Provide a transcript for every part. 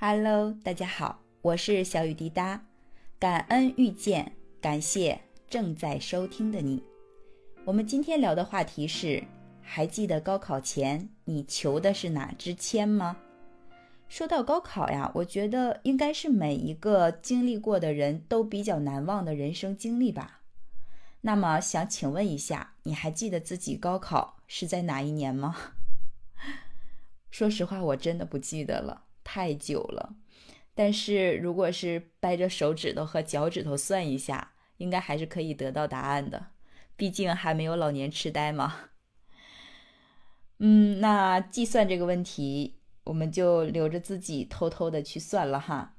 Hello，大家好，我是小雨滴答，感恩遇见，感谢正在收听的你。我们今天聊的话题是：还记得高考前你求的是哪支签吗？说到高考呀，我觉得应该是每一个经历过的人都比较难忘的人生经历吧。那么想请问一下，你还记得自己高考是在哪一年吗？说实话，我真的不记得了。太久了，但是如果是掰着手指头和脚趾头算一下，应该还是可以得到答案的。毕竟还没有老年痴呆嘛。嗯，那计算这个问题，我们就留着自己偷偷的去算了哈。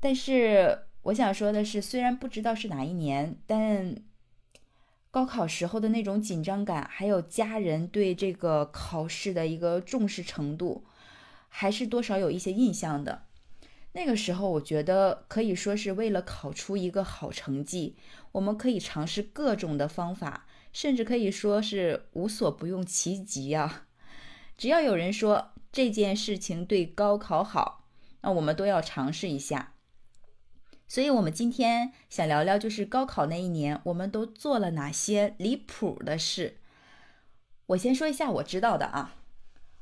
但是我想说的是，虽然不知道是哪一年，但高考时候的那种紧张感，还有家人对这个考试的一个重视程度。还是多少有一些印象的。那个时候，我觉得可以说是为了考出一个好成绩，我们可以尝试各种的方法，甚至可以说是无所不用其极啊。只要有人说这件事情对高考好，那我们都要尝试一下。所以，我们今天想聊聊，就是高考那一年，我们都做了哪些离谱的事。我先说一下我知道的啊。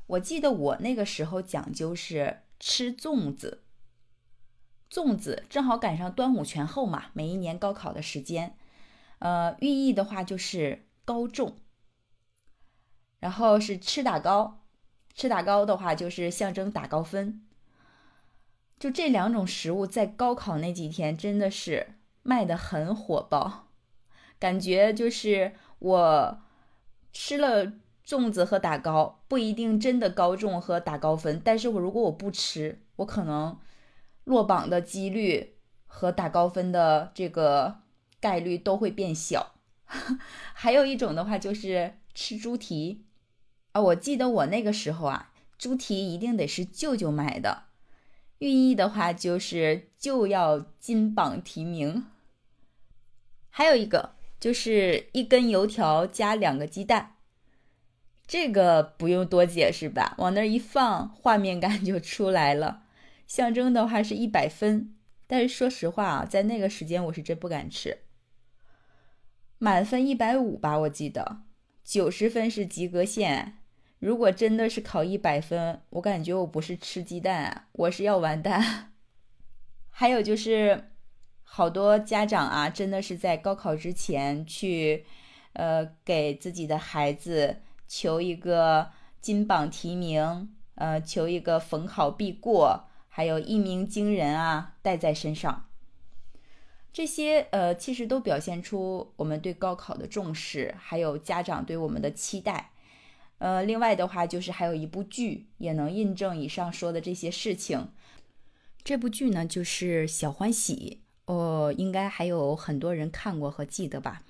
我记得我那个时候讲究是吃粽子，粽子正好赶上端午前后嘛，每一年高考的时间，呃，寓意的话就是高中。然后是吃打糕，吃打糕的话就是象征打高分。就这两种食物在高考那几天真的是卖的很火爆，感觉就是我吃了。粽子和打糕不一定真的高中和打高分，但是我如果我不吃，我可能落榜的几率和打高分的这个概率都会变小。还有一种的话就是吃猪蹄啊，我记得我那个时候啊，猪蹄一定得是舅舅买的，寓意的话就是就要金榜题名。还有一个就是一根油条加两个鸡蛋。这个不用多解释吧，往那儿一放，画面感就出来了。象征的话是一百分，但是说实话啊，在那个时间我是真不敢吃。满分一百五吧，我记得九十分是及格线。如果真的是考一百分，我感觉我不是吃鸡蛋，我是要完蛋。还有就是，好多家长啊，真的是在高考之前去，呃，给自己的孩子。求一个金榜题名，呃，求一个逢考必过，还有一鸣惊人啊，带在身上。这些呃，其实都表现出我们对高考的重视，还有家长对我们的期待。呃，另外的话，就是还有一部剧也能印证以上说的这些事情。这部剧呢，就是《小欢喜》，哦，应该还有很多人看过和记得吧。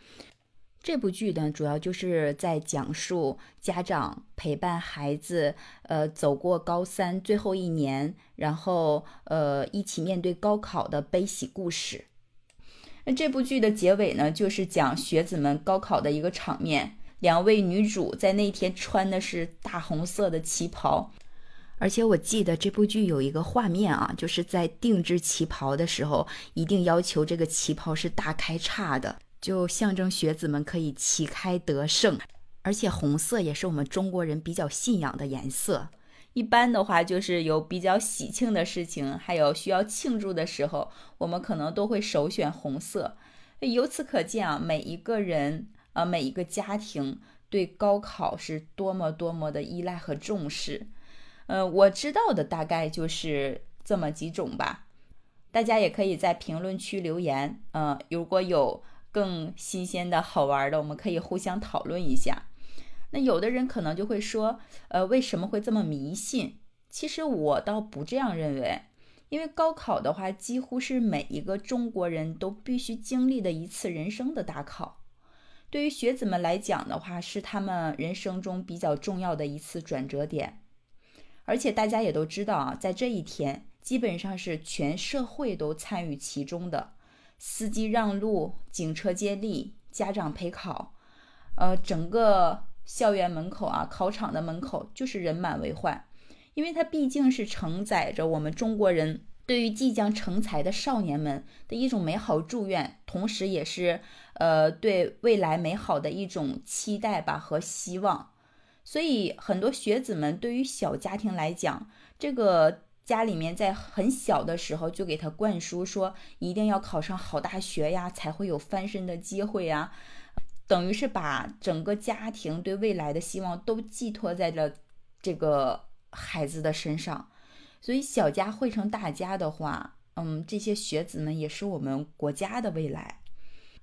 这部剧呢，主要就是在讲述家长陪伴孩子，呃，走过高三最后一年，然后呃，一起面对高考的悲喜故事。那这部剧的结尾呢，就是讲学子们高考的一个场面。两位女主在那天穿的是大红色的旗袍，而且我记得这部剧有一个画面啊，就是在定制旗袍的时候，一定要求这个旗袍是大开叉的。就象征学子们可以旗开得胜，而且红色也是我们中国人比较信仰的颜色。一般的话，就是有比较喜庆的事情，还有需要庆祝的时候，我们可能都会首选红色。由此可见啊，每一个人啊，每一个家庭对高考是多么多么的依赖和重视。嗯，我知道的大概就是这么几种吧。大家也可以在评论区留言。嗯，如果有。更新鲜的好玩的，我们可以互相讨论一下。那有的人可能就会说，呃，为什么会这么迷信？其实我倒不这样认为，因为高考的话，几乎是每一个中国人都必须经历的一次人生的大考。对于学子们来讲的话，是他们人生中比较重要的一次转折点。而且大家也都知道啊，在这一天，基本上是全社会都参与其中的。司机让路，警车接力，家长陪考，呃，整个校园门口啊，考场的门口就是人满为患，因为它毕竟是承载着我们中国人对于即将成才的少年们的一种美好祝愿，同时也是呃对未来美好的一种期待吧和希望。所以很多学子们对于小家庭来讲，这个家里面在很小的时候就给他灌输说，一定要考上好大学呀，才会有翻身的机会呀。等于是把整个家庭对未来的希望都寄托在了这个孩子的身上，所以小家汇成大家的话，嗯，这些学子们也是我们国家的未来。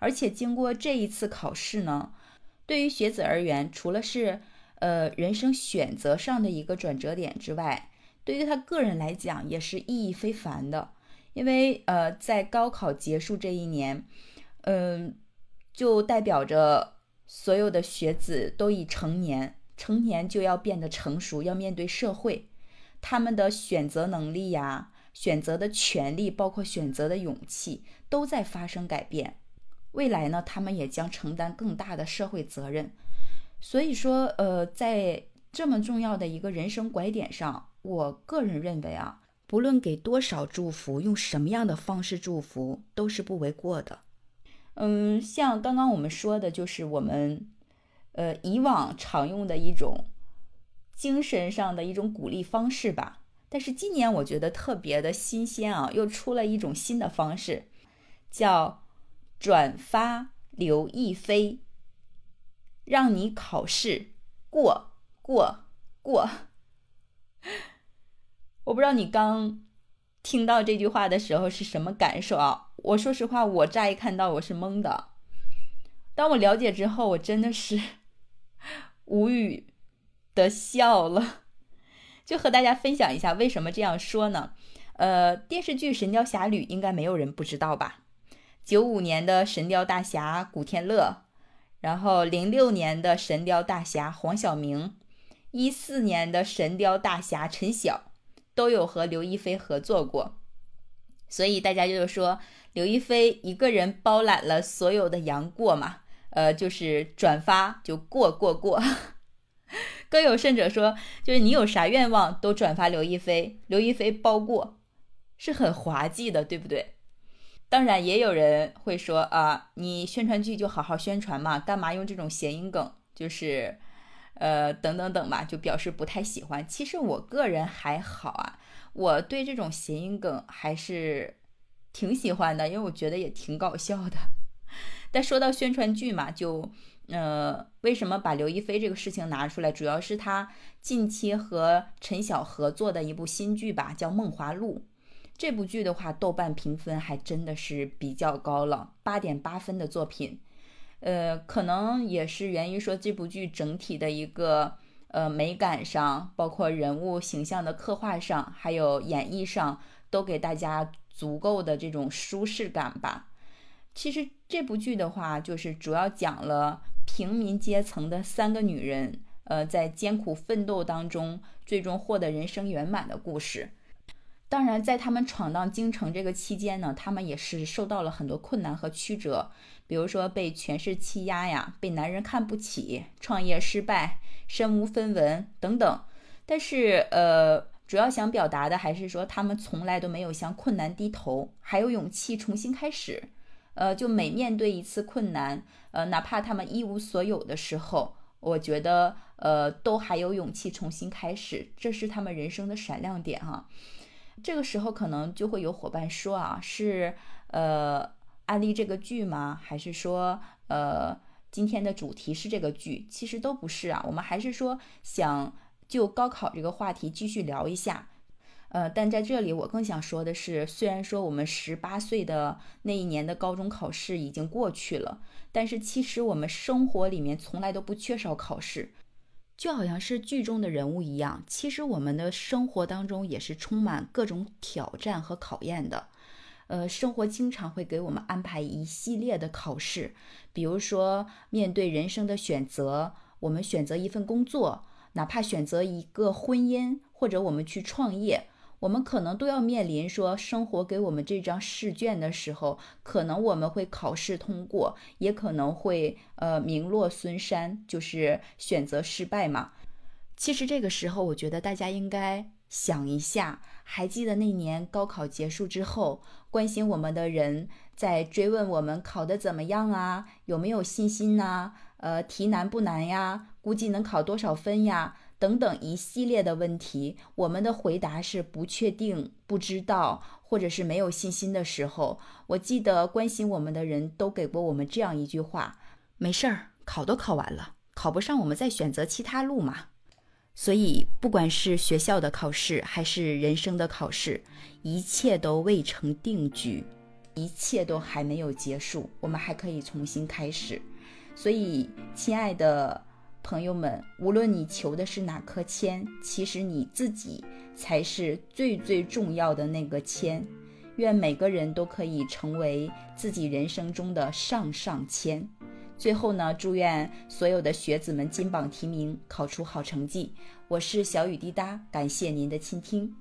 而且经过这一次考试呢，对于学子而言，除了是呃人生选择上的一个转折点之外，对于他个人来讲也是意义非凡的，因为呃在高考结束这一年，嗯。就代表着所有的学子都已成年，成年就要变得成熟，要面对社会，他们的选择能力呀、选择的权利，包括选择的勇气，都在发生改变。未来呢，他们也将承担更大的社会责任。所以说，呃，在这么重要的一个人生拐点上，我个人认为啊，不论给多少祝福，用什么样的方式祝福，都是不为过的。嗯，像刚刚我们说的，就是我们，呃，以往常用的一种精神上的一种鼓励方式吧。但是今年我觉得特别的新鲜啊，又出了一种新的方式，叫转发刘亦菲，让你考试过过过。我不知道你刚听到这句话的时候是什么感受啊？我说实话，我乍一看到我是懵的。当我了解之后，我真的是 无语的笑了。就和大家分享一下为什么这样说呢？呃，电视剧《神雕侠侣》应该没有人不知道吧？九五年的神雕大侠古天乐，然后零六年的神雕大侠黄晓明，一四年的神雕大侠陈晓，都有和刘亦菲合作过。所以大家就是说。刘亦菲一个人包揽了所有的杨过嘛？呃，就是转发就过过过。更有甚者说，就是你有啥愿望都转发刘亦菲，刘亦菲包过，是很滑稽的，对不对？当然，也有人会说啊，你宣传剧就好好宣传嘛，干嘛用这种谐音梗？就是，呃，等等等吧，就表示不太喜欢。其实我个人还好啊，我对这种谐音梗还是。挺喜欢的，因为我觉得也挺搞笑的。但说到宣传剧嘛，就呃，为什么把刘亦菲这个事情拿出来？主要是她近期和陈晓合作的一部新剧吧，叫《梦华录》。这部剧的话，豆瓣评分还真的是比较高了，八点八分的作品。呃，可能也是源于说这部剧整体的一个呃美感上，包括人物形象的刻画上，还有演绎上，都给大家。足够的这种舒适感吧。其实这部剧的话，就是主要讲了平民阶层的三个女人，呃，在艰苦奋斗当中，最终获得人生圆满的故事。当然，在他们闯荡京城这个期间呢，他们也是受到了很多困难和曲折，比如说被权势欺压呀，被男人看不起，创业失败，身无分文等等。但是，呃。主要想表达的还是说，他们从来都没有向困难低头，还有勇气重新开始。呃，就每面对一次困难，呃，哪怕他们一无所有的时候，我觉得，呃，都还有勇气重新开始，这是他们人生的闪亮点哈。这个时候可能就会有伙伴说啊，是呃，安利这个剧吗？还是说，呃，今天的主题是这个剧？其实都不是啊，我们还是说想。就高考这个话题继续聊一下，呃，但在这里我更想说的是，虽然说我们十八岁的那一年的高中考试已经过去了，但是其实我们生活里面从来都不缺少考试，就好像是剧中的人物一样，其实我们的生活当中也是充满各种挑战和考验的，呃，生活经常会给我们安排一系列的考试，比如说面对人生的选择，我们选择一份工作。哪怕选择一个婚姻，或者我们去创业，我们可能都要面临说，生活给我们这张试卷的时候，可能我们会考试通过，也可能会呃名落孙山，就是选择失败嘛。其实这个时候，我觉得大家应该想一下，还记得那年高考结束之后，关心我们的人在追问我们考得怎么样啊，有没有信心呐？呃，题难不难呀？估计能考多少分呀？等等一系列的问题，我们的回答是不确定、不知道，或者是没有信心的时候，我记得关心我们的人都给过我们这样一句话：没事儿，考都考完了，考不上我们再选择其他路嘛。所以，不管是学校的考试，还是人生的考试，一切都未成定局，一切都还没有结束，我们还可以重新开始。所以，亲爱的朋友们，无论你求的是哪颗签，其实你自己才是最最重要的那个签。愿每个人都可以成为自己人生中的上上签。最后呢，祝愿所有的学子们金榜题名，考出好成绩。我是小雨滴答，感谢您的倾听。